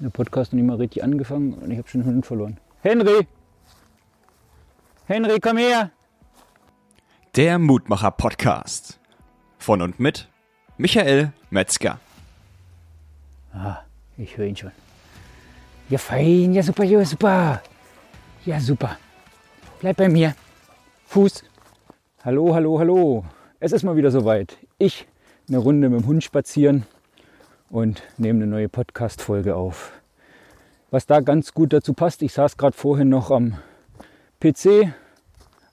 Der Podcast noch nicht mal richtig angefangen und ich habe schon den Hund verloren. Henry! Henry, komm her! Der Mutmacher Podcast. Von und mit Michael Metzger. Ah, ich höre ihn schon. Ja, fein, ja, super, ja, super. Ja, super. Bleib bei mir. Fuß. Hallo, hallo, hallo. Es ist mal wieder soweit. Ich eine Runde mit dem Hund spazieren und nehme eine neue Podcast-Folge auf. Was da ganz gut dazu passt, ich saß gerade vorhin noch am PC,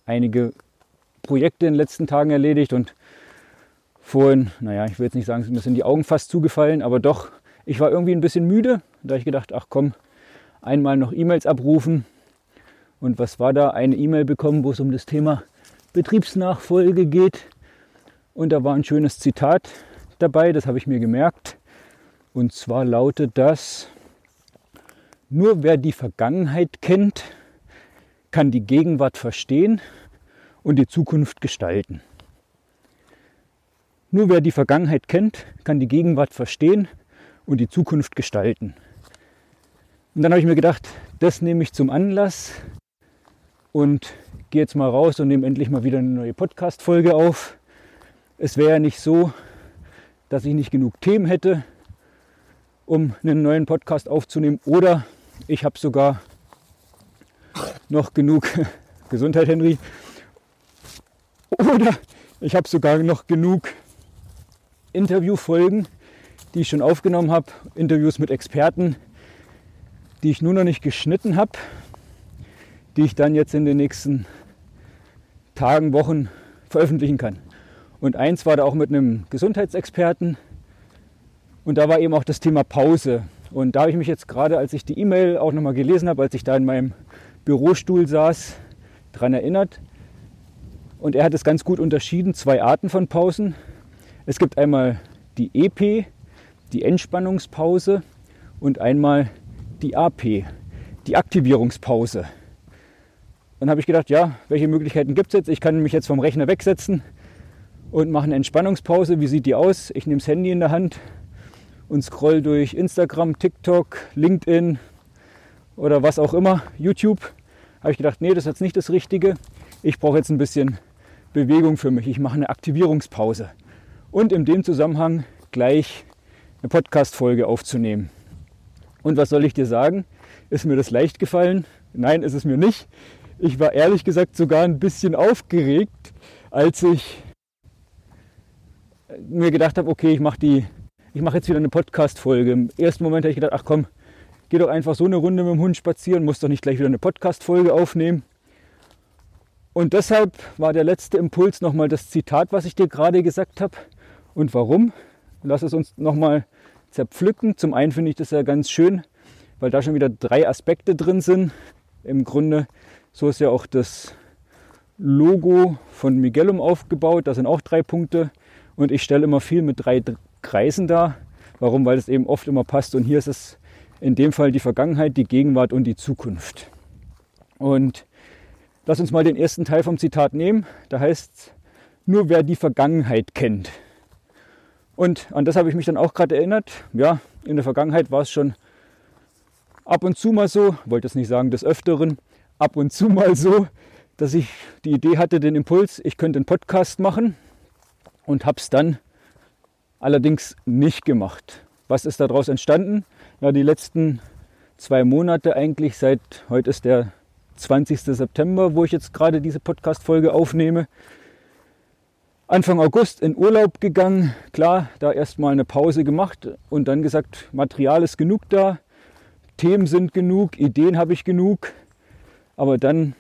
einige Projekte in den letzten Tagen erledigt und vorhin, naja, ich will jetzt nicht sagen, mir sind die Augen fast zugefallen, aber doch, ich war irgendwie ein bisschen müde. Da habe ich gedacht, ach komm, einmal noch E-Mails abrufen. Und was war da? Eine E-Mail bekommen, wo es um das Thema Betriebsnachfolge geht. Und da war ein schönes Zitat dabei, das habe ich mir gemerkt. Und zwar lautet das, nur wer die Vergangenheit kennt, kann die Gegenwart verstehen und die Zukunft gestalten. Nur wer die Vergangenheit kennt, kann die Gegenwart verstehen und die Zukunft gestalten. Und dann habe ich mir gedacht, das nehme ich zum Anlass und gehe jetzt mal raus und nehme endlich mal wieder eine neue Podcast-Folge auf. Es wäre ja nicht so, dass ich nicht genug Themen hätte, um einen neuen Podcast aufzunehmen. Oder ich habe sogar noch genug Gesundheit, Henry. Oder ich habe sogar noch genug Interviewfolgen, die ich schon aufgenommen habe. Interviews mit Experten, die ich nur noch nicht geschnitten habe, die ich dann jetzt in den nächsten Tagen, Wochen veröffentlichen kann. Und eins war da auch mit einem Gesundheitsexperten. Und da war eben auch das Thema Pause. Und da habe ich mich jetzt gerade, als ich die E-Mail auch nochmal gelesen habe, als ich da in meinem Bürostuhl saß, daran erinnert. Und er hat es ganz gut unterschieden, zwei Arten von Pausen. Es gibt einmal die EP, die Entspannungspause, und einmal die AP, die Aktivierungspause. Dann habe ich gedacht, ja, welche Möglichkeiten gibt es jetzt? Ich kann mich jetzt vom Rechner wegsetzen und mache eine Entspannungspause. Wie sieht die aus? Ich nehme das Handy in der Hand und scroll durch Instagram, TikTok, LinkedIn oder was auch immer, YouTube. Habe ich gedacht, nee, das ist jetzt nicht das Richtige. Ich brauche jetzt ein bisschen Bewegung für mich. Ich mache eine Aktivierungspause. Und in dem Zusammenhang gleich eine Podcast-Folge aufzunehmen. Und was soll ich dir sagen? Ist mir das leicht gefallen? Nein, ist es mir nicht. Ich war ehrlich gesagt sogar ein bisschen aufgeregt, als ich mir gedacht habe, okay, ich mache die, ich mache jetzt wieder eine Podcast-Folge. Im ersten Moment habe ich gedacht, ach komm, geh doch einfach so eine Runde mit dem Hund spazieren, muss doch nicht gleich wieder eine Podcast-Folge aufnehmen. Und deshalb war der letzte Impuls nochmal das Zitat, was ich dir gerade gesagt habe. Und warum? Lass es uns nochmal zerpflücken. Zum einen finde ich das ja ganz schön, weil da schon wieder drei Aspekte drin sind. Im Grunde, so ist ja auch das Logo von Miguelum aufgebaut. Da sind auch drei Punkte. Und ich stelle immer viel mit drei Kreisen dar. Warum? Weil es eben oft immer passt. Und hier ist es in dem Fall die Vergangenheit, die Gegenwart und die Zukunft. Und lass uns mal den ersten Teil vom Zitat nehmen. Da heißt es, nur wer die Vergangenheit kennt. Und an das habe ich mich dann auch gerade erinnert. Ja, in der Vergangenheit war es schon ab und zu mal so, wollte es nicht sagen des Öfteren, ab und zu mal so, dass ich die Idee hatte, den Impuls, ich könnte einen Podcast machen und habe es dann allerdings nicht gemacht. Was ist daraus entstanden? Ja, die letzten zwei Monate eigentlich, seit heute ist der 20. September, wo ich jetzt gerade diese Podcast-Folge aufnehme. Anfang August in Urlaub gegangen, klar, da erstmal eine Pause gemacht und dann gesagt, Material ist genug da, Themen sind genug, Ideen habe ich genug, aber dann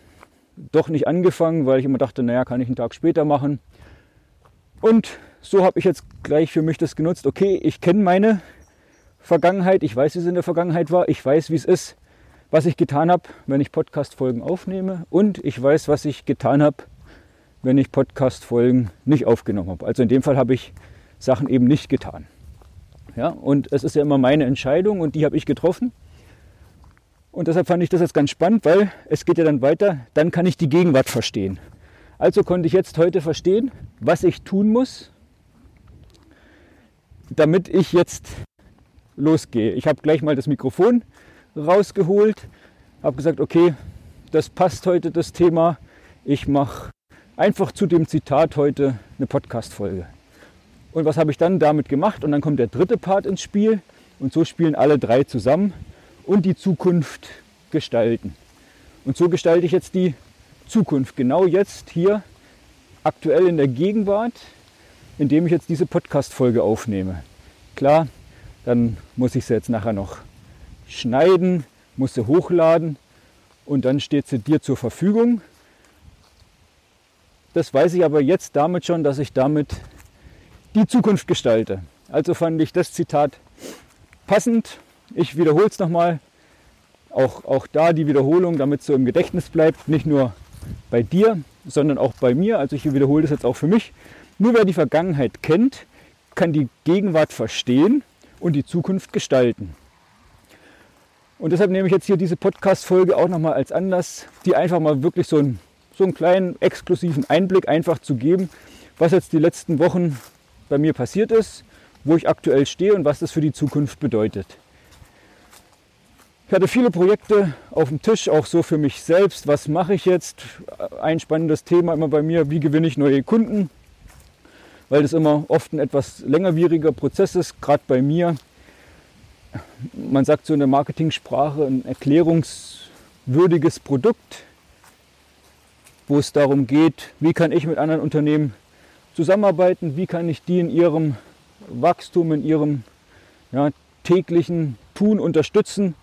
doch nicht angefangen, weil ich immer dachte, naja, kann ich einen Tag später machen. Und so habe ich jetzt gleich für mich das genutzt. Okay, ich kenne meine Vergangenheit, ich weiß, wie es in der Vergangenheit war, ich weiß, wie es ist, was ich getan habe, wenn ich Podcast-Folgen aufnehme und ich weiß, was ich getan habe, wenn ich Podcast-Folgen nicht aufgenommen habe. Also in dem Fall habe ich Sachen eben nicht getan. Ja, und es ist ja immer meine Entscheidung und die habe ich getroffen. Und deshalb fand ich das jetzt ganz spannend, weil es geht ja dann weiter, dann kann ich die Gegenwart verstehen. Also konnte ich jetzt heute verstehen, was ich tun muss, damit ich jetzt losgehe. Ich habe gleich mal das Mikrofon rausgeholt, habe gesagt, okay, das passt heute das Thema. Ich mache einfach zu dem Zitat heute eine Podcast-Folge. Und was habe ich dann damit gemacht? Und dann kommt der dritte Part ins Spiel und so spielen alle drei zusammen und die Zukunft gestalten. Und so gestalte ich jetzt die Zukunft, genau jetzt hier, aktuell in der Gegenwart, indem ich jetzt diese Podcast-Folge aufnehme. Klar, dann muss ich sie jetzt nachher noch schneiden, muss sie hochladen und dann steht sie dir zur Verfügung. Das weiß ich aber jetzt damit schon, dass ich damit die Zukunft gestalte. Also fand ich das Zitat passend. Ich wiederhole es nochmal. Auch, auch da die Wiederholung, damit es so im Gedächtnis bleibt. Nicht nur bei dir, sondern auch bei mir. Also ich wiederhole das jetzt auch für mich. Nur wer die Vergangenheit kennt, kann die Gegenwart verstehen und die Zukunft gestalten. Und deshalb nehme ich jetzt hier diese Podcast-Folge auch nochmal als Anlass, die einfach mal wirklich so einen, so einen kleinen exklusiven Einblick einfach zu geben, was jetzt die letzten Wochen bei mir passiert ist, wo ich aktuell stehe und was das für die Zukunft bedeutet. Ich hatte viele Projekte auf dem Tisch, auch so für mich selbst. Was mache ich jetzt? Ein spannendes Thema immer bei mir, wie gewinne ich neue Kunden? Weil das immer oft ein etwas längerwieriger Prozess ist, gerade bei mir. Man sagt so in der Marketingsprache ein erklärungswürdiges Produkt, wo es darum geht, wie kann ich mit anderen Unternehmen zusammenarbeiten, wie kann ich die in ihrem Wachstum, in ihrem ja, täglichen Tun unterstützen,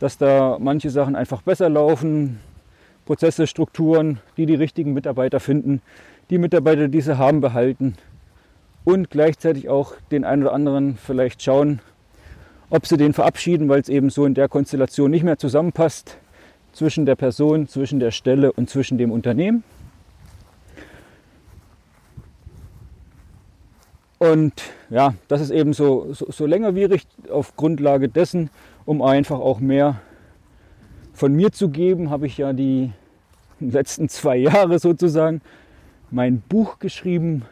dass da manche Sachen einfach besser laufen, Prozesse, Strukturen, die die richtigen Mitarbeiter finden, die Mitarbeiter, die sie haben, behalten und gleichzeitig auch den einen oder anderen vielleicht schauen, ob sie den verabschieden, weil es eben so in der Konstellation nicht mehr zusammenpasst zwischen der Person, zwischen der Stelle und zwischen dem Unternehmen. Und ja, das ist eben so, so, so längerwierig auf Grundlage dessen, um einfach auch mehr von mir zu geben, habe ich ja die letzten zwei Jahre sozusagen mein Buch geschrieben,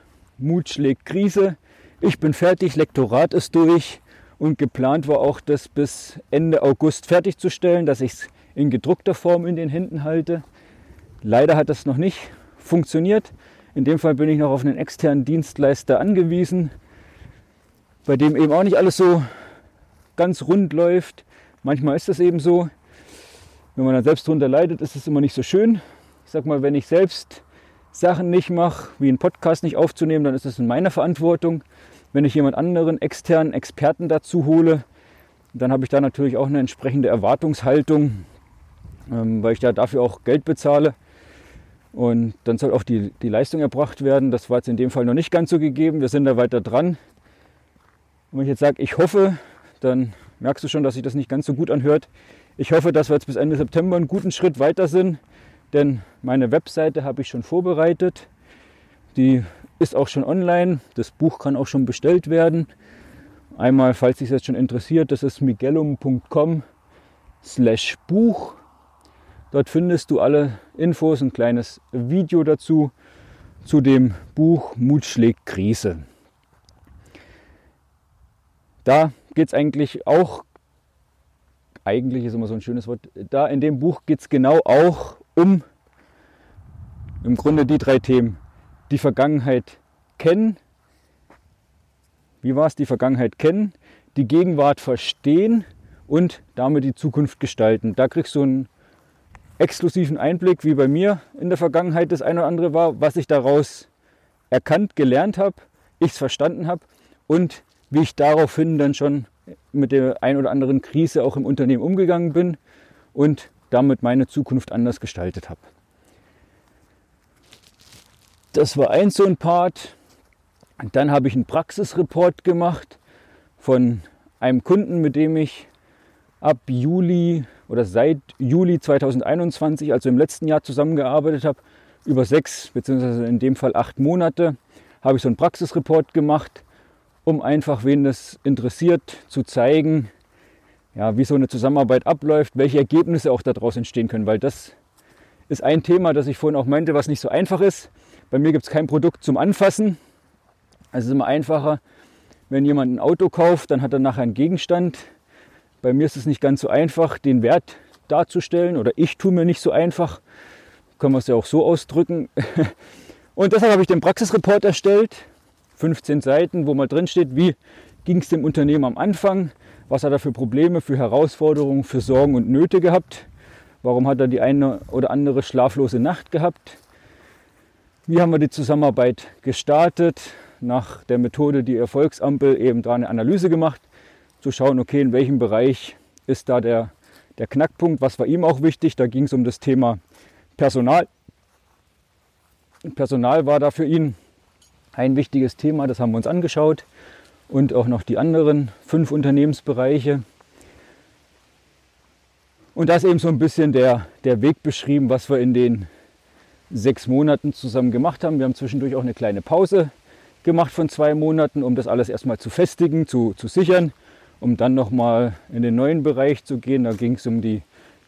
Mut schlägt Krise. Ich bin fertig, Lektorat ist durch und geplant war auch, das bis Ende August fertigzustellen, dass ich es in gedruckter Form in den Händen halte. Leider hat das noch nicht funktioniert. In dem Fall bin ich noch auf einen externen Dienstleister angewiesen, bei dem eben auch nicht alles so ganz rund läuft. Manchmal ist das eben so. Wenn man dann selbst darunter leidet, ist es immer nicht so schön. Ich sag mal, wenn ich selbst Sachen nicht mache, wie einen Podcast nicht aufzunehmen, dann ist es in meiner Verantwortung. Wenn ich jemand anderen externen Experten dazu hole, dann habe ich da natürlich auch eine entsprechende Erwartungshaltung, ähm, weil ich da dafür auch Geld bezahle. Und dann soll auch die, die Leistung erbracht werden. Das war jetzt in dem Fall noch nicht ganz so gegeben. Wir sind da weiter dran. Und wenn ich jetzt sage, ich hoffe, dann merkst du schon, dass sich das nicht ganz so gut anhört. Ich hoffe, dass wir jetzt bis Ende September einen guten Schritt weiter sind, denn meine Webseite habe ich schon vorbereitet. Die ist auch schon online. Das Buch kann auch schon bestellt werden. Einmal, falls dich jetzt schon interessiert, das ist miguelum.com slash Buch. Dort findest du alle Infos, ein kleines Video dazu, zu dem Buch Mut schlägt Krise. Da geht es eigentlich auch, eigentlich ist immer so ein schönes Wort, da in dem Buch geht es genau auch um im Grunde die drei Themen. Die Vergangenheit kennen, wie war es, die Vergangenheit kennen, die Gegenwart verstehen und damit die Zukunft gestalten. Da kriegst du einen exklusiven Einblick, wie bei mir in der Vergangenheit das eine oder andere war, was ich daraus erkannt, gelernt habe, ich es verstanden habe und wie ich daraufhin dann schon mit der ein oder anderen Krise auch im Unternehmen umgegangen bin und damit meine Zukunft anders gestaltet habe. Das war ein so ein Part. Dann habe ich einen Praxisreport gemacht von einem Kunden, mit dem ich ab Juli oder seit Juli 2021, also im letzten Jahr zusammengearbeitet habe, über sechs beziehungsweise in dem Fall acht Monate, habe ich so einen Praxisreport gemacht, um einfach, wen das interessiert, zu zeigen, ja, wie so eine Zusammenarbeit abläuft, welche Ergebnisse auch daraus entstehen können, weil das ist ein Thema, das ich vorhin auch meinte, was nicht so einfach ist. Bei mir gibt es kein Produkt zum Anfassen. Es ist immer einfacher, wenn jemand ein Auto kauft, dann hat er nachher einen Gegenstand. Bei mir ist es nicht ganz so einfach, den Wert darzustellen oder ich tue mir nicht so einfach. Können wir es ja auch so ausdrücken. Und deshalb habe ich den Praxisreport erstellt, 15 Seiten, wo mal drin steht, wie ging es dem Unternehmen am Anfang, was hat er für Probleme, für Herausforderungen, für Sorgen und Nöte gehabt, warum hat er die eine oder andere schlaflose Nacht gehabt, wie haben wir die Zusammenarbeit gestartet, nach der Methode die Erfolgsampel eben da eine Analyse gemacht, zu schauen, okay, in welchem Bereich ist da der, der Knackpunkt, was war ihm auch wichtig, da ging es um das Thema Personal. Personal war da für ihn ein wichtiges Thema, das haben wir uns angeschaut und auch noch die anderen fünf Unternehmensbereiche. Und da ist eben so ein bisschen der, der Weg beschrieben, was wir in den sechs Monaten zusammen gemacht haben. Wir haben zwischendurch auch eine kleine Pause gemacht von zwei Monaten, um das alles erstmal zu festigen, zu, zu sichern, um dann nochmal in den neuen Bereich zu gehen. Da ging es um die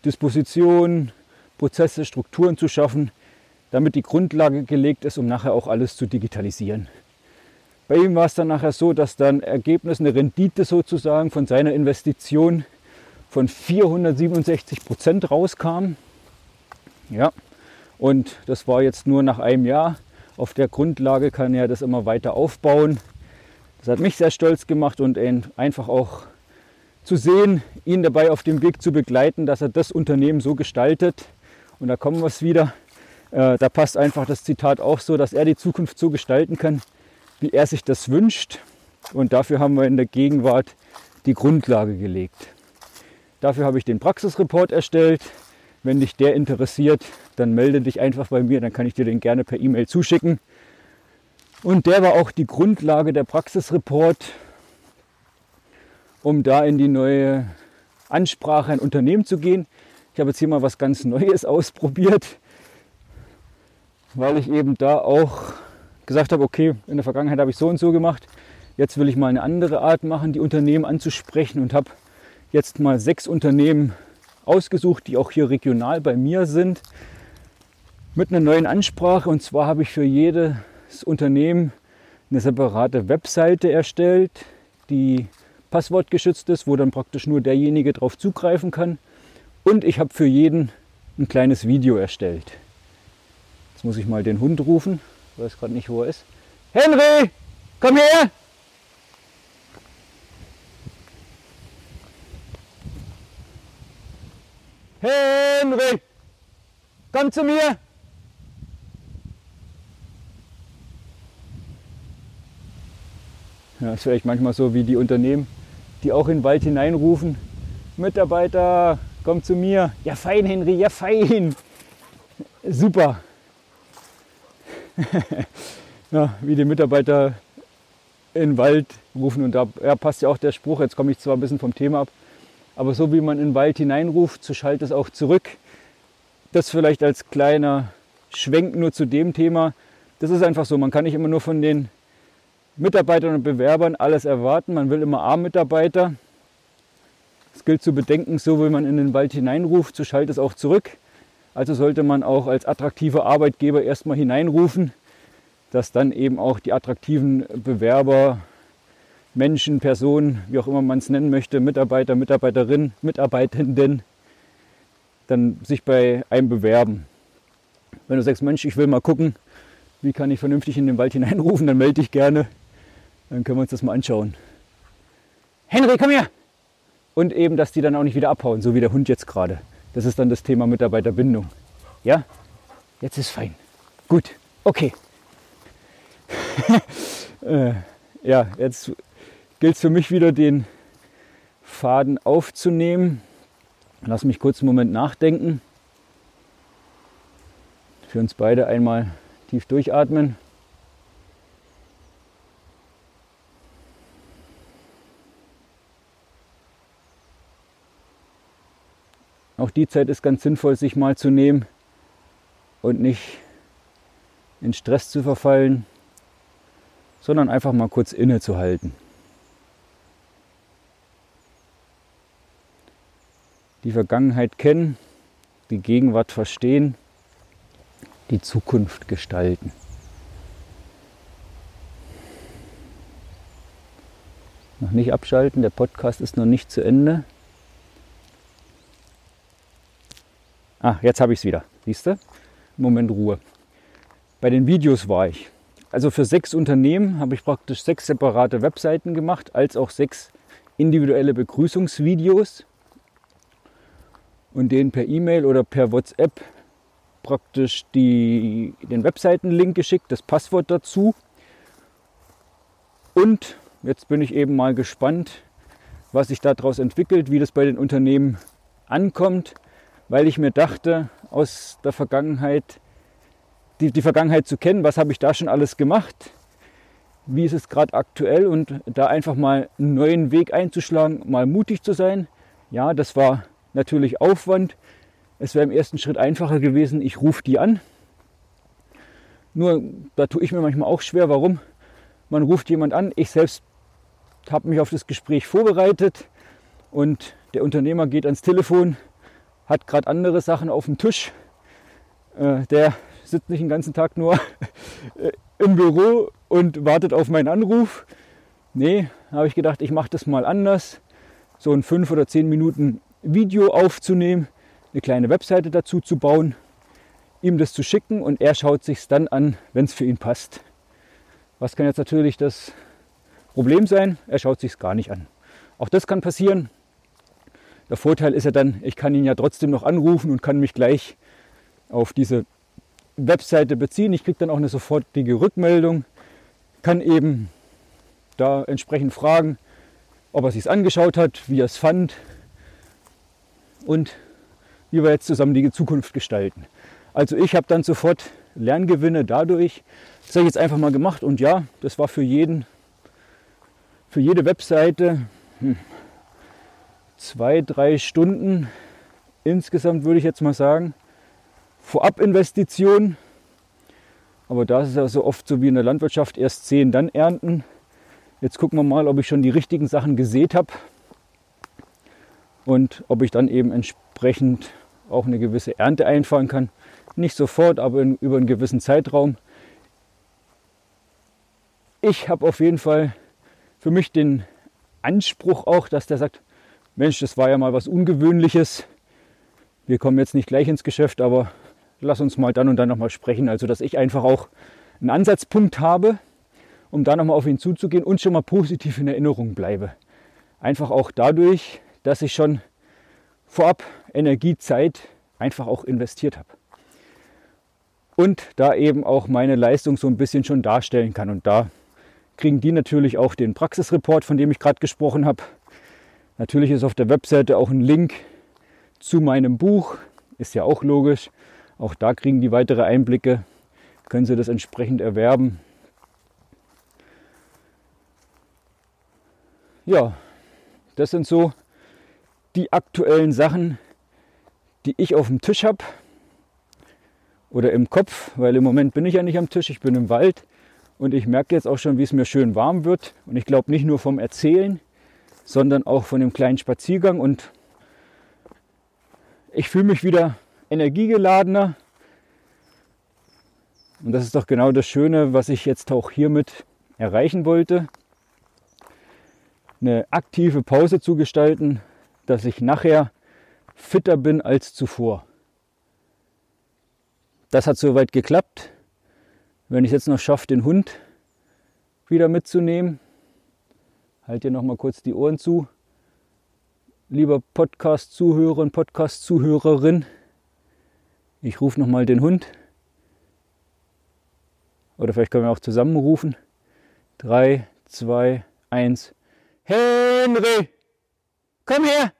Disposition, Prozesse, Strukturen zu schaffen, damit die Grundlage gelegt ist, um nachher auch alles zu digitalisieren. Bei ihm war es dann nachher so, dass dann Ergebnis, eine Rendite sozusagen von seiner Investition von 467 Prozent rauskam. Ja, und das war jetzt nur nach einem Jahr. Auf der Grundlage kann er das immer weiter aufbauen. Das hat mich sehr stolz gemacht und einfach auch zu sehen, ihn dabei auf dem Weg zu begleiten, dass er das Unternehmen so gestaltet. Und da kommen wir es wieder. Äh, da passt einfach das Zitat auch so, dass er die Zukunft so gestalten kann, wie er sich das wünscht. Und dafür haben wir in der Gegenwart die Grundlage gelegt. Dafür habe ich den Praxisreport erstellt. Wenn dich der interessiert, dann melde dich einfach bei mir, dann kann ich dir den gerne per E-Mail zuschicken. Und der war auch die Grundlage der Praxisreport, um da in die neue Ansprache ein Unternehmen zu gehen. Ich habe jetzt hier mal was ganz Neues ausprobiert, weil ich eben da auch gesagt habe, okay, in der Vergangenheit habe ich so und so gemacht. Jetzt will ich mal eine andere Art machen, die Unternehmen anzusprechen und habe jetzt mal sechs Unternehmen ausgesucht, die auch hier regional bei mir sind, mit einer neuen Ansprache. Und zwar habe ich für jedes Unternehmen eine separate Webseite erstellt, die passwortgeschützt ist, wo dann praktisch nur derjenige darauf zugreifen kann. Und ich habe für jeden ein kleines Video erstellt. Jetzt muss ich mal den Hund rufen. Ich weiß gerade nicht, wo er ist. Henry, komm her! Henry, komm zu mir! Ja, ist vielleicht manchmal so wie die Unternehmen, die auch in den Wald hineinrufen. Mitarbeiter, komm zu mir. Ja fein, Henry, ja fein. Super. ja, wie die Mitarbeiter in den Wald rufen. Und da ja, passt ja auch der Spruch, jetzt komme ich zwar ein bisschen vom Thema ab, aber so wie man in den Wald hineinruft, so schallt es auch zurück. Das vielleicht als kleiner Schwenk nur zu dem Thema. Das ist einfach so, man kann nicht immer nur von den Mitarbeitern und Bewerbern alles erwarten. Man will immer A-Mitarbeiter. Es gilt zu bedenken, so wie man in den Wald hineinruft, so schallt es auch zurück. Also sollte man auch als attraktiver Arbeitgeber erstmal hineinrufen, dass dann eben auch die attraktiven Bewerber, Menschen, Personen, wie auch immer man es nennen möchte, Mitarbeiter, Mitarbeiterinnen, Mitarbeitenden, dann sich bei einem bewerben. Wenn du sagst, Mensch, ich will mal gucken, wie kann ich vernünftig in den Wald hineinrufen, dann melde dich gerne. Dann können wir uns das mal anschauen. Henry, komm her! Und eben, dass die dann auch nicht wieder abhauen, so wie der Hund jetzt gerade. Das ist dann das Thema Mitarbeiterbindung. Ja, jetzt ist fein. Gut, okay. äh, ja, jetzt gilt es für mich wieder, den Faden aufzunehmen. Lass mich kurz einen Moment nachdenken. Für uns beide einmal tief durchatmen. Auch die Zeit ist ganz sinnvoll, sich mal zu nehmen und nicht in Stress zu verfallen, sondern einfach mal kurz innezuhalten. Die Vergangenheit kennen, die Gegenwart verstehen, die Zukunft gestalten. Noch nicht abschalten, der Podcast ist noch nicht zu Ende. Ah, jetzt habe ich es wieder. Siehst du? Moment Ruhe. Bei den Videos war ich. Also für sechs Unternehmen habe ich praktisch sechs separate Webseiten gemacht, als auch sechs individuelle Begrüßungsvideos und denen per E-Mail oder per WhatsApp praktisch die, den Webseitenlink geschickt, das Passwort dazu. Und jetzt bin ich eben mal gespannt, was sich daraus entwickelt, wie das bei den Unternehmen ankommt, weil ich mir dachte, aus der Vergangenheit, die, die Vergangenheit zu kennen, was habe ich da schon alles gemacht, wie ist es gerade aktuell und da einfach mal einen neuen Weg einzuschlagen, mal mutig zu sein. Ja, das war natürlich Aufwand. Es wäre im ersten Schritt einfacher gewesen, ich rufe die an. Nur da tue ich mir manchmal auch schwer, warum. Man ruft jemand an, ich selbst habe mich auf das Gespräch vorbereitet und der Unternehmer geht ans Telefon, hat gerade andere Sachen auf dem Tisch. Äh, der sitzt nicht den ganzen Tag nur äh, im Büro und wartet auf meinen Anruf. Nee, habe ich gedacht, ich mache das mal anders. So ein 5 oder 10 Minuten Video aufzunehmen, eine kleine Webseite dazu zu bauen, ihm das zu schicken und er schaut sich dann an, wenn es für ihn passt. Was kann jetzt natürlich das Problem sein? Er schaut sich es gar nicht an. Auch das kann passieren. Der Vorteil ist ja dann, ich kann ihn ja trotzdem noch anrufen und kann mich gleich auf diese Webseite beziehen. Ich kriege dann auch eine sofortige Rückmeldung, kann eben da entsprechend fragen, ob er sich angeschaut hat, wie er es fand und wie wir jetzt zusammen die Zukunft gestalten. Also ich habe dann sofort Lerngewinne dadurch. Das habe ich jetzt einfach mal gemacht und ja, das war für jeden, für jede Webseite hm, zwei, drei Stunden insgesamt würde ich jetzt mal sagen. Vorabinvestition. Aber da ist es ja so oft so wie in der Landwirtschaft, erst sehen, dann ernten. Jetzt gucken wir mal, ob ich schon die richtigen Sachen gesät habe und ob ich dann eben entsprechend auch eine gewisse Ernte einfahren kann. Nicht sofort, aber in, über einen gewissen Zeitraum. Ich habe auf jeden Fall für mich den Anspruch auch, dass der sagt, Mensch, das war ja mal was Ungewöhnliches. Wir kommen jetzt nicht gleich ins Geschäft, aber lass uns mal dann und dann nochmal sprechen. Also, dass ich einfach auch einen Ansatzpunkt habe, um da nochmal auf ihn zuzugehen und schon mal positiv in Erinnerung bleibe. Einfach auch dadurch, dass ich schon vorab Energie, Zeit einfach auch investiert habe. Und da eben auch meine Leistung so ein bisschen schon darstellen kann. Und da kriegen die natürlich auch den Praxisreport, von dem ich gerade gesprochen habe. Natürlich ist auf der Webseite auch ein Link zu meinem Buch, ist ja auch logisch. Auch da kriegen die weitere Einblicke, können sie das entsprechend erwerben. Ja, das sind so die aktuellen Sachen, die ich auf dem Tisch habe oder im Kopf, weil im Moment bin ich ja nicht am Tisch, ich bin im Wald und ich merke jetzt auch schon, wie es mir schön warm wird. Und ich glaube nicht nur vom Erzählen, sondern auch von dem kleinen Spaziergang und ich fühle mich wieder energiegeladener. Und das ist doch genau das Schöne, was ich jetzt auch hiermit erreichen wollte. Eine aktive Pause zu gestalten, dass ich nachher fitter bin als zuvor. Das hat soweit geklappt. Wenn ich jetzt noch schaffe, den Hund wieder mitzunehmen, halt dir noch mal kurz die Ohren zu. Lieber Podcast-Zuhörer und Podcast-Zuhörerin, ich rufe noch mal den Hund. Oder vielleicht können wir auch zusammen rufen. 3, 2, 1. Henry! Komm her!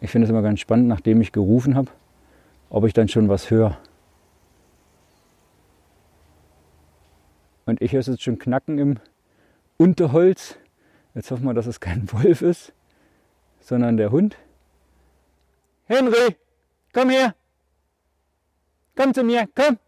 Ich finde es immer ganz spannend, nachdem ich gerufen habe, ob ich dann schon was höre. Und ich höre es jetzt schon knacken im Unterholz. Jetzt hoffen wir, dass es kein Wolf ist, sondern der Hund. Henry, komm her! Komm zu mir, komm!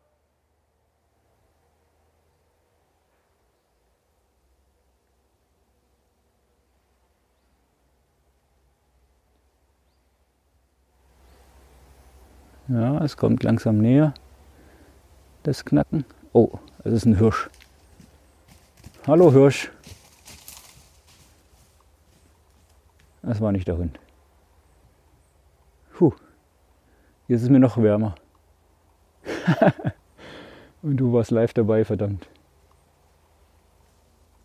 Ja, es kommt langsam näher, das Knacken. Oh, das ist ein Hirsch. Hallo Hirsch. Das war nicht der Hund. Puh, jetzt ist mir noch wärmer. Und du warst live dabei, verdammt.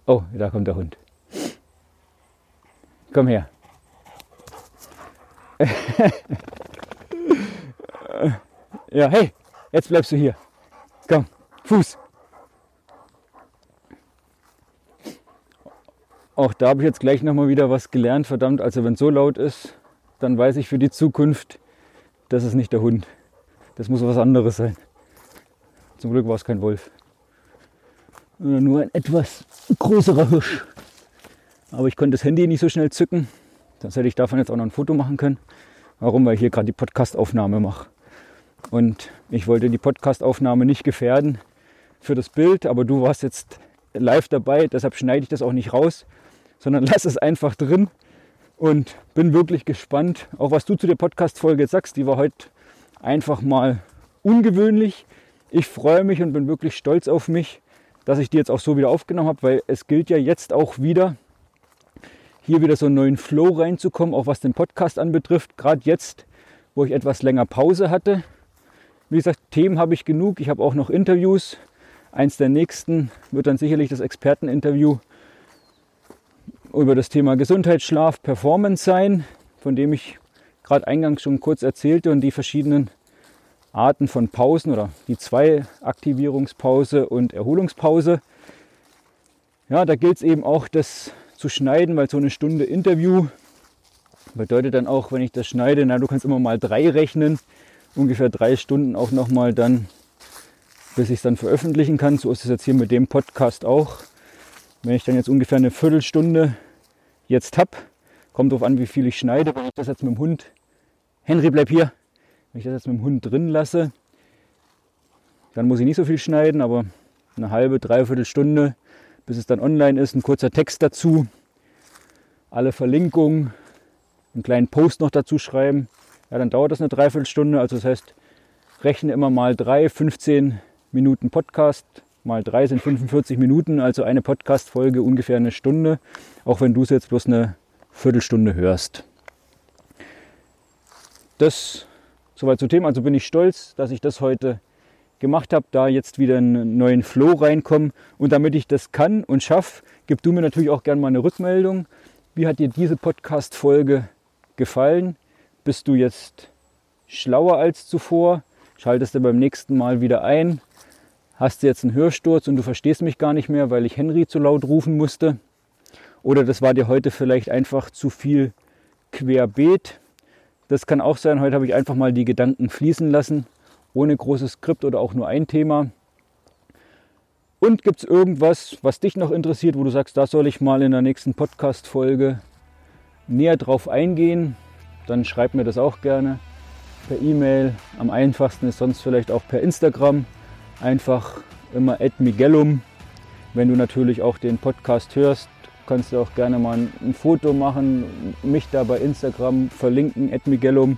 Oh, da kommt der Hund. Komm her. ja, hey, jetzt bleibst du hier. Komm, Fuß. Auch da habe ich jetzt gleich nochmal wieder was gelernt. Verdammt, also wenn es so laut ist, dann weiß ich für die Zukunft, das ist nicht der Hund. Das muss was anderes sein. Zum Glück war es kein Wolf. Nur ein etwas größerer Hirsch. Aber ich konnte das Handy nicht so schnell zücken. Sonst hätte ich davon jetzt auch noch ein Foto machen können. Warum? Weil ich hier gerade die Podcastaufnahme mache. Und ich wollte die Podcastaufnahme nicht gefährden für das Bild, aber du warst jetzt live dabei, deshalb schneide ich das auch nicht raus, sondern lass es einfach drin und bin wirklich gespannt, auch was du zu der Podcast-Folge sagst. Die war heute einfach mal ungewöhnlich. Ich freue mich und bin wirklich stolz auf mich, dass ich die jetzt auch so wieder aufgenommen habe, weil es gilt ja jetzt auch wieder, hier wieder so einen neuen Flow reinzukommen, auch was den Podcast anbetrifft. Gerade jetzt, wo ich etwas länger Pause hatte. Wie gesagt, Themen habe ich genug. Ich habe auch noch Interviews. Eins der nächsten wird dann sicherlich das Experteninterview über das Thema Gesundheitsschlaf, Performance sein, von dem ich gerade eingangs schon kurz erzählte und die verschiedenen Arten von Pausen oder die zwei Aktivierungspause und Erholungspause. Ja, da gilt es eben auch, das zu schneiden, weil so eine Stunde Interview bedeutet dann auch, wenn ich das schneide, na, du kannst immer mal drei rechnen, ungefähr drei Stunden auch nochmal dann, bis ich es dann veröffentlichen kann. So ist es jetzt hier mit dem Podcast auch. Wenn ich dann jetzt ungefähr eine Viertelstunde jetzt habe, kommt darauf an, wie viel ich schneide. Wenn ich das jetzt mit dem Hund, Henry bleib hier, wenn ich das jetzt mit dem Hund drin lasse, dann muss ich nicht so viel schneiden, aber eine halbe, dreiviertel Stunde bis es dann online ist. Ein kurzer Text dazu, alle Verlinkungen, einen kleinen Post noch dazu schreiben. Ja, dann dauert das eine Dreiviertelstunde. Also das heißt, rechne immer mal drei, 15 Minuten Podcast. Mal drei sind 45 Minuten, also eine Podcast-Folge ungefähr eine Stunde, auch wenn du es jetzt bloß eine Viertelstunde hörst. Das soweit zu Thema. Also bin ich stolz, dass ich das heute gemacht habe, da jetzt wieder einen neuen Flow reinkommen. Und damit ich das kann und schaffe, gib du mir natürlich auch gerne mal eine Rückmeldung. Wie hat dir diese Podcast-Folge gefallen? Bist du jetzt schlauer als zuvor? Schaltest du beim nächsten Mal wieder ein? Hast du jetzt einen Hörsturz und du verstehst mich gar nicht mehr, weil ich Henry zu laut rufen musste? Oder das war dir heute vielleicht einfach zu viel querbeet? Das kann auch sein. Heute habe ich einfach mal die Gedanken fließen lassen ohne großes Skript oder auch nur ein Thema. Und gibt es irgendwas, was dich noch interessiert, wo du sagst, da soll ich mal in der nächsten Podcast-Folge näher drauf eingehen? Dann schreib mir das auch gerne per E-Mail. Am einfachsten ist sonst vielleicht auch per Instagram. Einfach immer Miguelum. Wenn du natürlich auch den Podcast hörst, kannst du auch gerne mal ein Foto machen, mich da bei Instagram verlinken, Miguelum.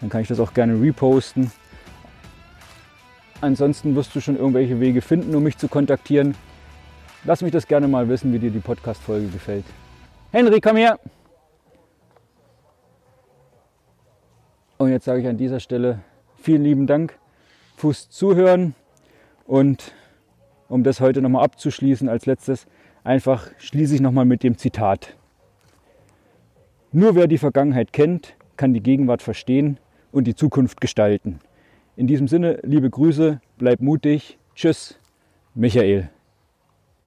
Dann kann ich das auch gerne reposten. Ansonsten wirst du schon irgendwelche Wege finden, um mich zu kontaktieren. Lass mich das gerne mal wissen, wie dir die Podcast-Folge gefällt. Henry, komm her! Und jetzt sage ich an dieser Stelle vielen lieben Dank fürs Zuhören und um das heute nochmal abzuschließen als letztes, einfach schließe ich nochmal mit dem Zitat. Nur wer die Vergangenheit kennt, kann die Gegenwart verstehen und die Zukunft gestalten. In diesem Sinne, liebe Grüße, bleib mutig. Tschüss, Michael.